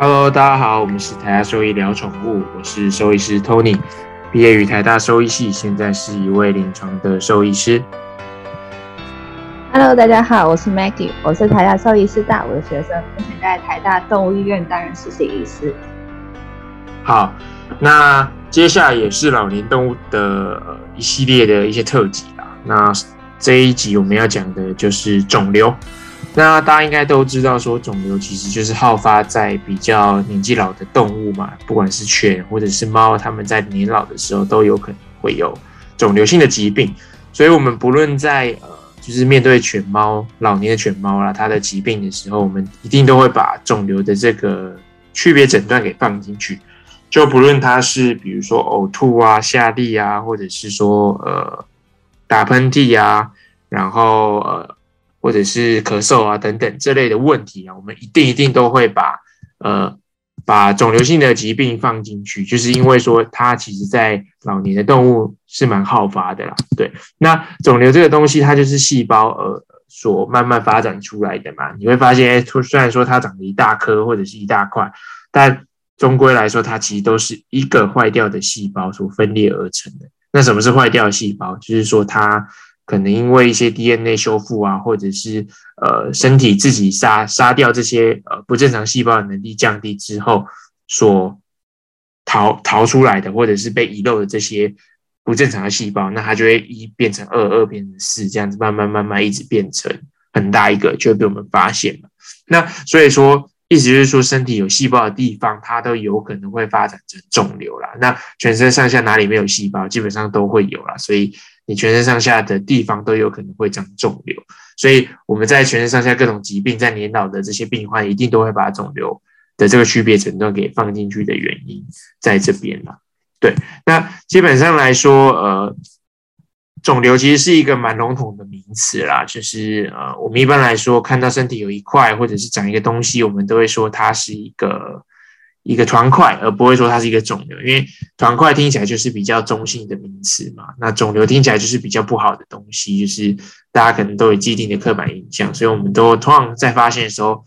Hello，大家好，我们是台大兽医聊宠物，我是兽医师 Tony，毕业于台大兽医系，现在是一位临床的兽医师。Hello，大家好，我是 Maggie，我是台大兽医师大五的学生，目前在台大动物医院担任实习医师。好，那接下来也是老年动物的一系列的一些特辑啦。那这一集我们要讲的就是肿瘤。那大家应该都知道，说肿瘤其实就是好发在比较年纪老的动物嘛，不管是犬或者是猫，它们在年老的时候都有可能会有肿瘤性的疾病。所以，我们不论在呃，就是面对犬猫老年的犬猫啦，它的疾病的时候，我们一定都会把肿瘤的这个区别诊断给放进去。就不论它是比如说呕吐啊、下痢啊，或者是说呃打喷嚏啊，然后呃。或者是咳嗽啊等等这类的问题啊，我们一定一定都会把呃把肿瘤性的疾病放进去，就是因为说它其实在老年的动物是蛮好发的啦。对，那肿瘤这个东西它就是细胞呃所慢慢发展出来的嘛。你会发现，虽然说它长了一大颗或者是一大块，但终归来说，它其实都是一个坏掉的细胞所分裂而成的。那什么是坏掉的细胞？就是说它。可能因为一些 DNA 修复啊，或者是呃身体自己杀杀掉这些呃不正常细胞的能力降低之后，所逃逃出来的，或者是被遗漏的这些不正常的细胞，那它就会一变成二，二变成四，这样子慢慢慢慢一直变成很大一个，就会被我们发现了。那所以说，意思就是说，身体有细胞的地方，它都有可能会发展成肿瘤啦。那全身上下哪里没有细胞，基本上都会有啦。所以。你全身上下的地方都有可能会长肿瘤，所以我们在全身上下各种疾病，在年老的这些病患，一定都会把肿瘤的这个区别诊断给放进去的原因在这边了。对，那基本上来说，呃，肿瘤其实是一个蛮笼统的名词啦，就是呃，我们一般来说看到身体有一块或者是长一个东西，我们都会说它是一个。一个团块，而不会说它是一个肿瘤，因为团块听起来就是比较中性的名词嘛。那肿瘤听起来就是比较不好的东西，就是大家可能都有既定的刻板印象，所以我们都通常在发现的时候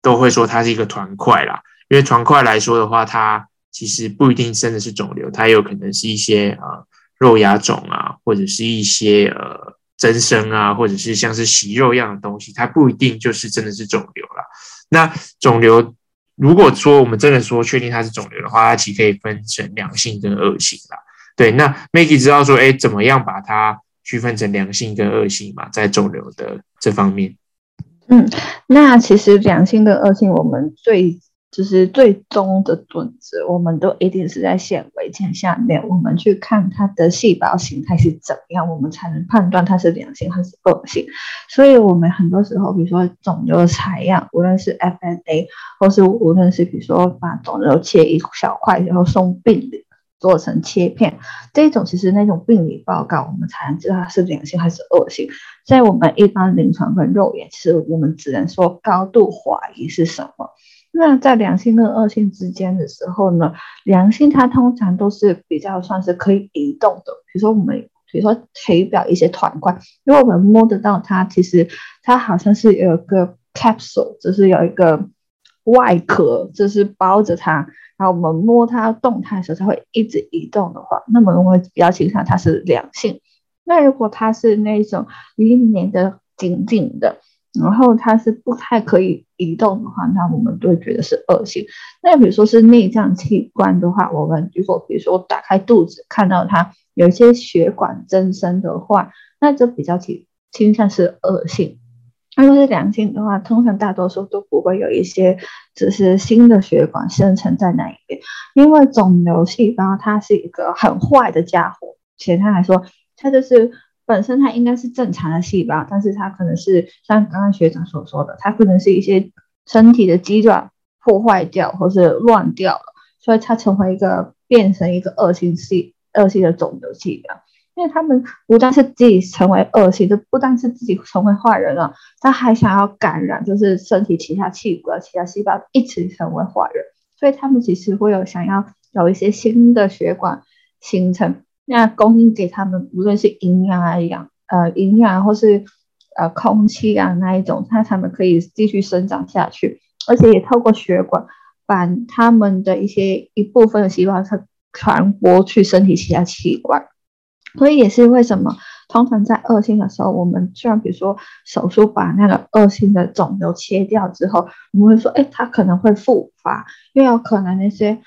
都会说它是一个团块啦。因为团块来说的话，它其实不一定真的是肿瘤，它有可能是一些呃肉芽肿啊，或者是一些呃增生啊，或者是像是息肉一样的东西，它不一定就是真的是肿瘤了。那肿瘤。如果说我们真的说确定它是肿瘤的话，它其实可以分成良性跟恶性啦。对，那 Maggie 知道说，哎，怎么样把它区分成良性跟恶性嘛？在肿瘤的这方面，嗯，那其实良性跟恶性，我们最。就是最终的准则，我们都一定是在显微镜下面，我们去看它的细胞形态是怎样，我们才能判断它是良性还是恶性。所以，我们很多时候，比如说肿瘤的采样，无论是 FNA，或是无论是比如说把肿瘤切一小块，然后送病理做成切片，这种其实那种病理报告，我们才能知道它是良性还是恶性。在我们一般临床跟肉眼，其实我们只能说高度怀疑是什么。那在良性跟恶性之间的时候呢，良性它通常都是比较算是可以移动的，比如说我们，比如说体表一些团块，因为我们摸得到它，其实它好像是有一个 capsule，就是有一个外壳，就是包着它，然后我们摸它动态的时候，它会一直移动的话，那么我们比较倾向它是良性。那如果它是那种黏黏的紧紧的。然后它是不太可以移动的话，那我们都会觉得是恶性。那比如说是内脏器官的话，我们如果比如说打开肚子看到它有一些血管增生的话，那就比较倾倾向是恶性。那如果是良性的话，通常大多数都不会有一些只是新的血管生成在那一边，因为肿瘤细胞它是一个很坏的家伙，简单来说，它就是。本身它应该是正常的细胞，但是它可能是像刚刚学长所说的，它可能是一些身体的肌肉破坏掉或是乱掉了，所以它成为一个变成一个恶性细恶性的肿瘤细胞。因为他们不但是自己成为恶性，就不但是自己成为坏人了，他还想要感染，就是身体其他器官、其他细胞一起成为坏人，所以他们其实会有想要有一些新的血管形成。那供应给他们，无论是营养啊、养呃营养，或是呃空气啊那一种，它才能可以继续生长下去，而且也透过血管把他们的一些一部分的细胞它传播去身体其他器官，所以也是为什么通常在恶性的时候，我们虽然比如说手术把那个恶性的肿瘤切掉之后，我们会说，哎，它可能会复发，因为有可能那些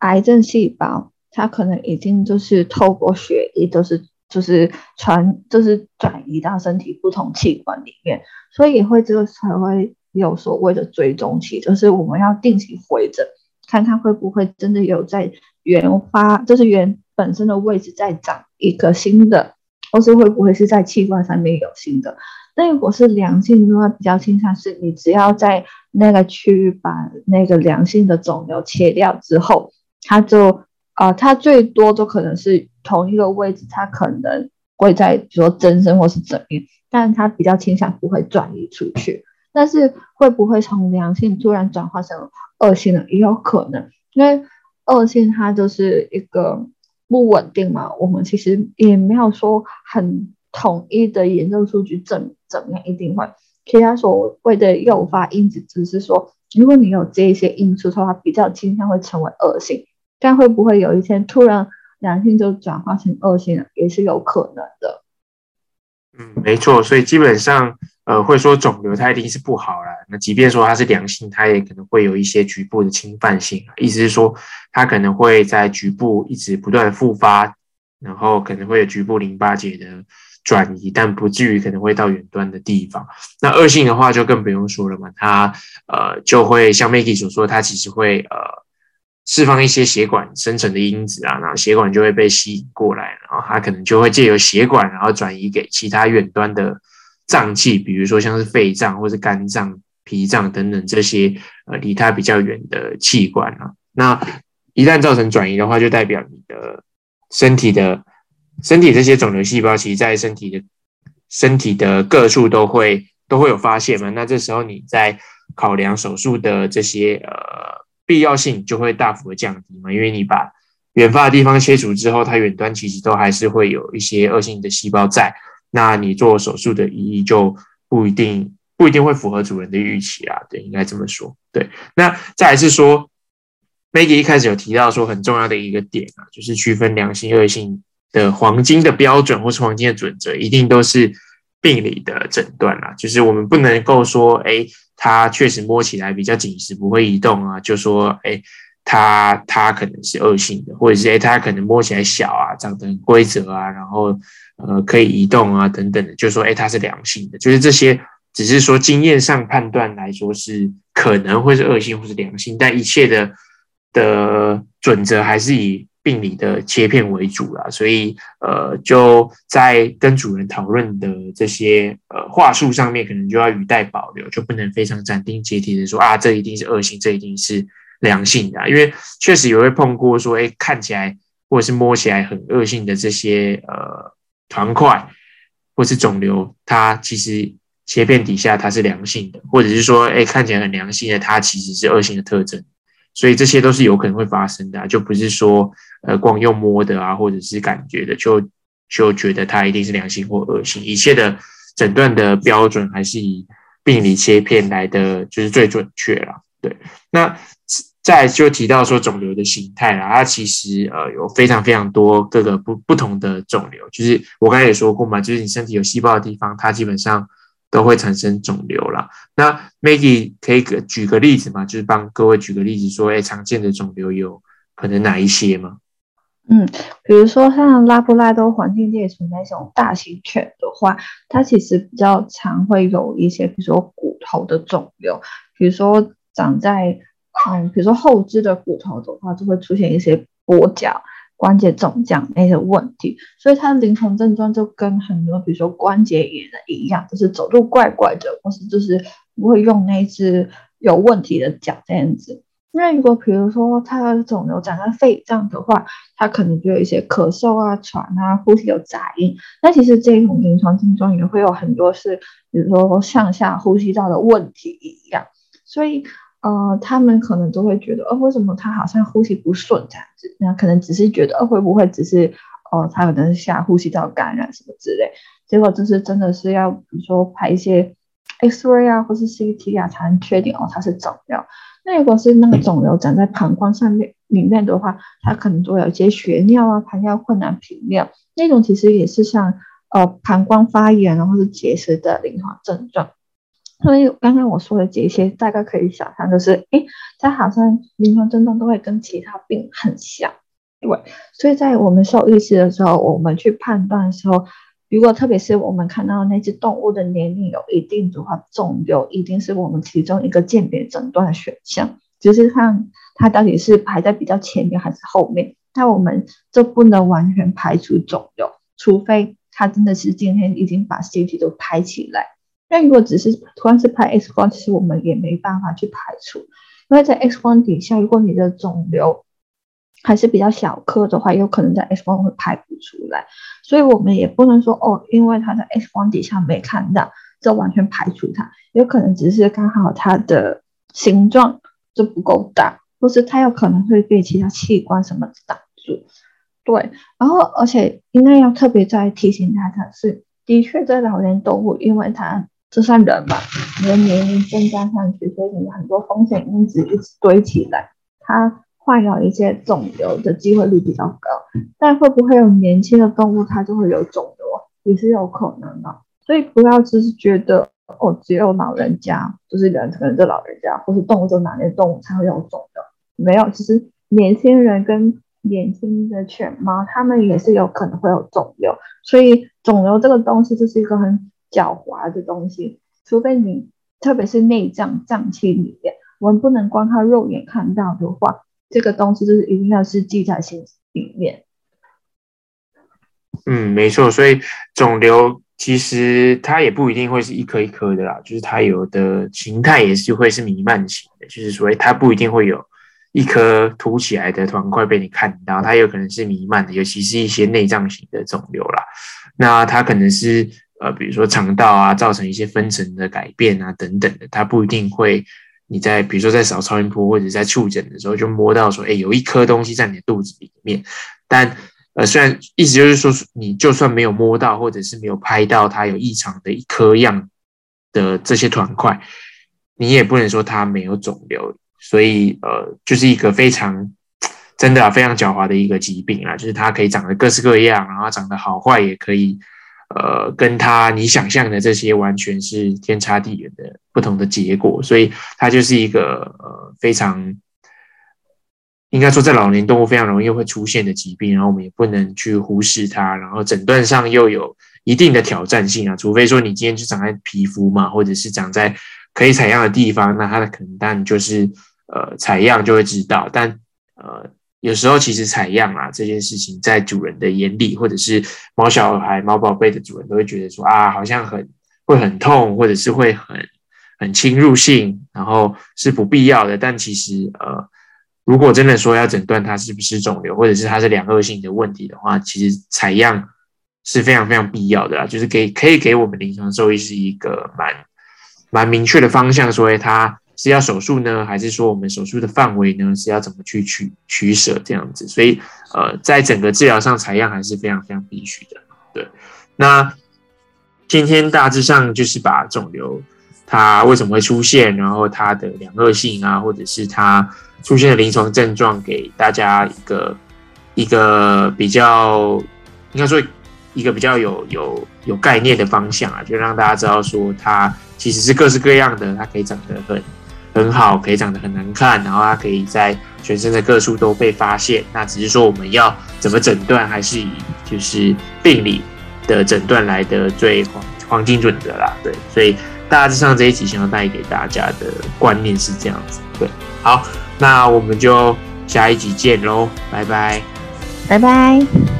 癌症细胞它可能已经就是透过血液都是就是传就是转移到身体不同器官里面，所以会这个才会。有所谓的追踪期，就是我们要定期回诊，看看会不会真的有在原发，就是原本身的位置再长一个新的，或是会不会是在器官上面有新的。那如果是良性的话，比较倾向是你只要在那个区域把那个良性的肿瘤切掉之后，它就啊，它最多都可能是同一个位置，它可能会在比如说增生或是怎样，但它比较倾向不会转移出去。但是会不会从良性突然转化成恶性呢？也有可能，因为恶性它就是一个不稳定嘛。我们其实也没有说很统一的研究数据证怎么样一定会。其他所谓的诱发因子只是说，如果你有这一些因素的话，比较倾向会成为恶性。但会不会有一天突然良性就转化成恶性了，也是有可能的。嗯，没错。所以基本上。呃，会说肿瘤它一定是不好了。那即便说它是良性，它也可能会有一些局部的侵犯性。意思是说，它可能会在局部一直不断复发，然后可能会有局部淋巴结的转移，但不至于可能会到远端的地方。那恶性的话就更不用说了嘛，它呃就会像 Maggie 所说，它其实会呃释放一些血管生成的因子啊，然后血管就会被吸引过来，然后它可能就会借由血管，然后转移给其他远端的。脏器，比如说像是肺脏或是肝脏、脾脏等等这些呃离它比较远的器官啊，那一旦造成转移的话，就代表你的身体的身体这些肿瘤细胞，其实在身体的身体的各处都会都会有发现嘛。那这时候你在考量手术的这些呃必要性就会大幅的降低嘛，因为你把远发的地方切除之后，它远端其实都还是会有一些恶性的细胞在。那你做手术的意义就不一定不一定会符合主人的预期啊，对，应该这么说。对，那再是说，Maggie 一开始有提到说很重要的一个点啊，就是区分良性恶性的黄金的标准或是黄金的准则，一定都是病理的诊断啦。就是我们不能够说，哎，它确实摸起来比较紧实，不会移动啊，就说，哎，它它可能是恶性的，或者是哎，它可能摸起来小啊，长得很规则啊，然后。呃，可以移动啊，等等的，就说，哎，它是良性的，就是这些，只是说经验上判断来说是可能会是恶性或是良性，但一切的的准则还是以病理的切片为主啦，所以，呃，就在跟主人讨论的这些呃话术上面，可能就要语带保留，就不能非常斩钉截铁的说啊，这一定是恶性，这一定是良性的，因为确实也会碰过说，哎，看起来或者是摸起来很恶性的这些呃。团块或是肿瘤，它其实切片底下它是良性的，或者是说，哎，看起来很良性的，它其实是恶性的特征，所以这些都是有可能会发生的，就不是说，呃，光用摸的啊，或者是感觉的，就就觉得它一定是良性或恶性。一切的诊断的标准还是以病理切片来的，就是最准确了。对，那。再就提到说肿瘤的形态啦，它其实呃有非常非常多各个不不同的肿瘤，就是我刚才也说过嘛，就是你身体有细胞的地方，它基本上都会产生肿瘤啦。那 Maggie 可以举个例子嘛，就是帮各位举个例子说，哎，常见的肿瘤有可能哪一些吗？嗯，比如说像拉布拉多环境猎犬那种大型犬的话，它其实比较常会有一些，比如说骨头的肿瘤，比如说长在。嗯，比如说后肢的骨头的话，就会出现一些跛脚、关节肿胀那些问题，所以它的临床症状就跟很多比如说关节炎的一样，就是走路怪怪的，或是就是不会用那只有问题的脚这样子。那如果比如说它的肿瘤长在肺脏的话，它可能就有一些咳嗽啊、喘啊、呼吸有杂音。那其实这种临床症状也会有很多是，比如说上下呼吸道的问题一样，所以。呃，他们可能都会觉得，呃，为什么他好像呼吸不顺这样子？那可能只是觉得，呃，会不会只是，哦，他可能是下呼吸道感染什么之类？结果就是真的是要，比如说拍一些 X-ray 啊，或是 CT 啊，才能确定哦，它是肿瘤。那如果是那个肿瘤长在膀胱上面里面的话，它可能会有一些血尿啊、排尿困难、频尿那种，其实也是像呃膀胱发炎然后是结石的临床症状。所以刚刚我说的这些，大概可以想象，就是诶，它好像临床症状都会跟其他病很像，对。所以在我们受意识的时候，我们去判断的时候。如果特别是我们看到那只动物的年龄有一定的话，肿瘤一定是我们其中一个鉴别诊断的选项，就是看它到底是排在比较前面还是后面。那我们就不能完全排除肿瘤，除非它真的是今天已经把 CT 都拍起来。那如果只是突然是拍 X 光，其实我们也没办法去排除，因为在 X 光底下，如果你的肿瘤还是比较小颗的话，有可能在 X 光会拍不出来。所以我们也不能说哦，因为它在 X 光底下没看到，就完全排除它。有可能只是刚好它的形状就不够大，或是它有可能会被其他器官什么挡住。对，然后而且应该要特别再提醒大家是，的确在老年动物，因为它这算人嘛，你的年龄增加上去，所以你很多风险因子一直堆起来，它。患有一些肿瘤的机会率比较高，但会不会有年轻的动物它就会有肿瘤，也是有可能的。所以不要只是觉得哦，只有老人家就是人，可能就老人家，或是动物就哪类动物才会有肿瘤，没有，其实年轻人跟年轻的犬猫，它们也是有可能会有肿瘤。所以肿瘤这个东西就是一个很狡猾的东西，除非你特别是内脏脏器里面，我们不能光靠肉眼看到的话。这个东西就是一定要是记在心里面。嗯，没错，所以肿瘤其实它也不一定会是一颗一颗的啦，就是它有的形态也是会是弥漫型的，就是所以它不一定会有一颗凸起来的团块被你看到，它有可能是弥漫的，尤其是一些内脏型的肿瘤啦。那它可能是呃，比如说肠道啊，造成一些分层的改变啊等等的，它不一定会。你在比如说在扫超音波或者在触诊的时候，就摸到说，哎，有一颗东西在你的肚子里面。但呃，虽然意思就是说，你就算没有摸到，或者是没有拍到它有异常的一颗样的这些团块，你也不能说它没有肿瘤。所以呃，就是一个非常真的啊非常狡猾的一个疾病啊，就是它可以长得各式各样，然后长得好坏也可以。呃，跟他你想象的这些完全是天差地远的不同的结果，所以它就是一个呃非常应该说在老年动物非常容易会出现的疾病，然后我们也不能去忽视它，然后诊断上又有一定的挑战性啊，除非说你今天就长在皮肤嘛，或者是长在可以采样的地方，那它的可能当然就是呃采样就会知道，但呃。有时候其实采样啊这件事情，在主人的眼里，或者是猫小孩、猫宝贝的主人，都会觉得说啊，好像很会很痛，或者是会很很侵入性，然后是不必要的。但其实呃，如果真的说要诊断它是不是肿瘤，或者是它是两恶性的问题的话，其实采样是非常非常必要的啦。就是给可以给我们临床兽医是一个蛮蛮明确的方向，所以它。是要手术呢，还是说我们手术的范围呢？是要怎么去取取舍这样子？所以，呃，在整个治疗上采样还是非常非常必须的。对，那今天大致上就是把肿瘤它为什么会出现，然后它的良恶性啊，或者是它出现的临床症状，给大家一个一个比较应该说一个比较有有有概念的方向啊，就让大家知道说它其实是各式各样的，它可以长得很。很好，可以长得很难看，然后它可以在全身的各处都被发现。那只是说我们要怎么诊断，还是以就是病理的诊断来的最黄黄金准则啦。对，所以大致上这一集想要带给大家的观念是这样子。对，好，那我们就下一集见喽，拜拜，拜拜。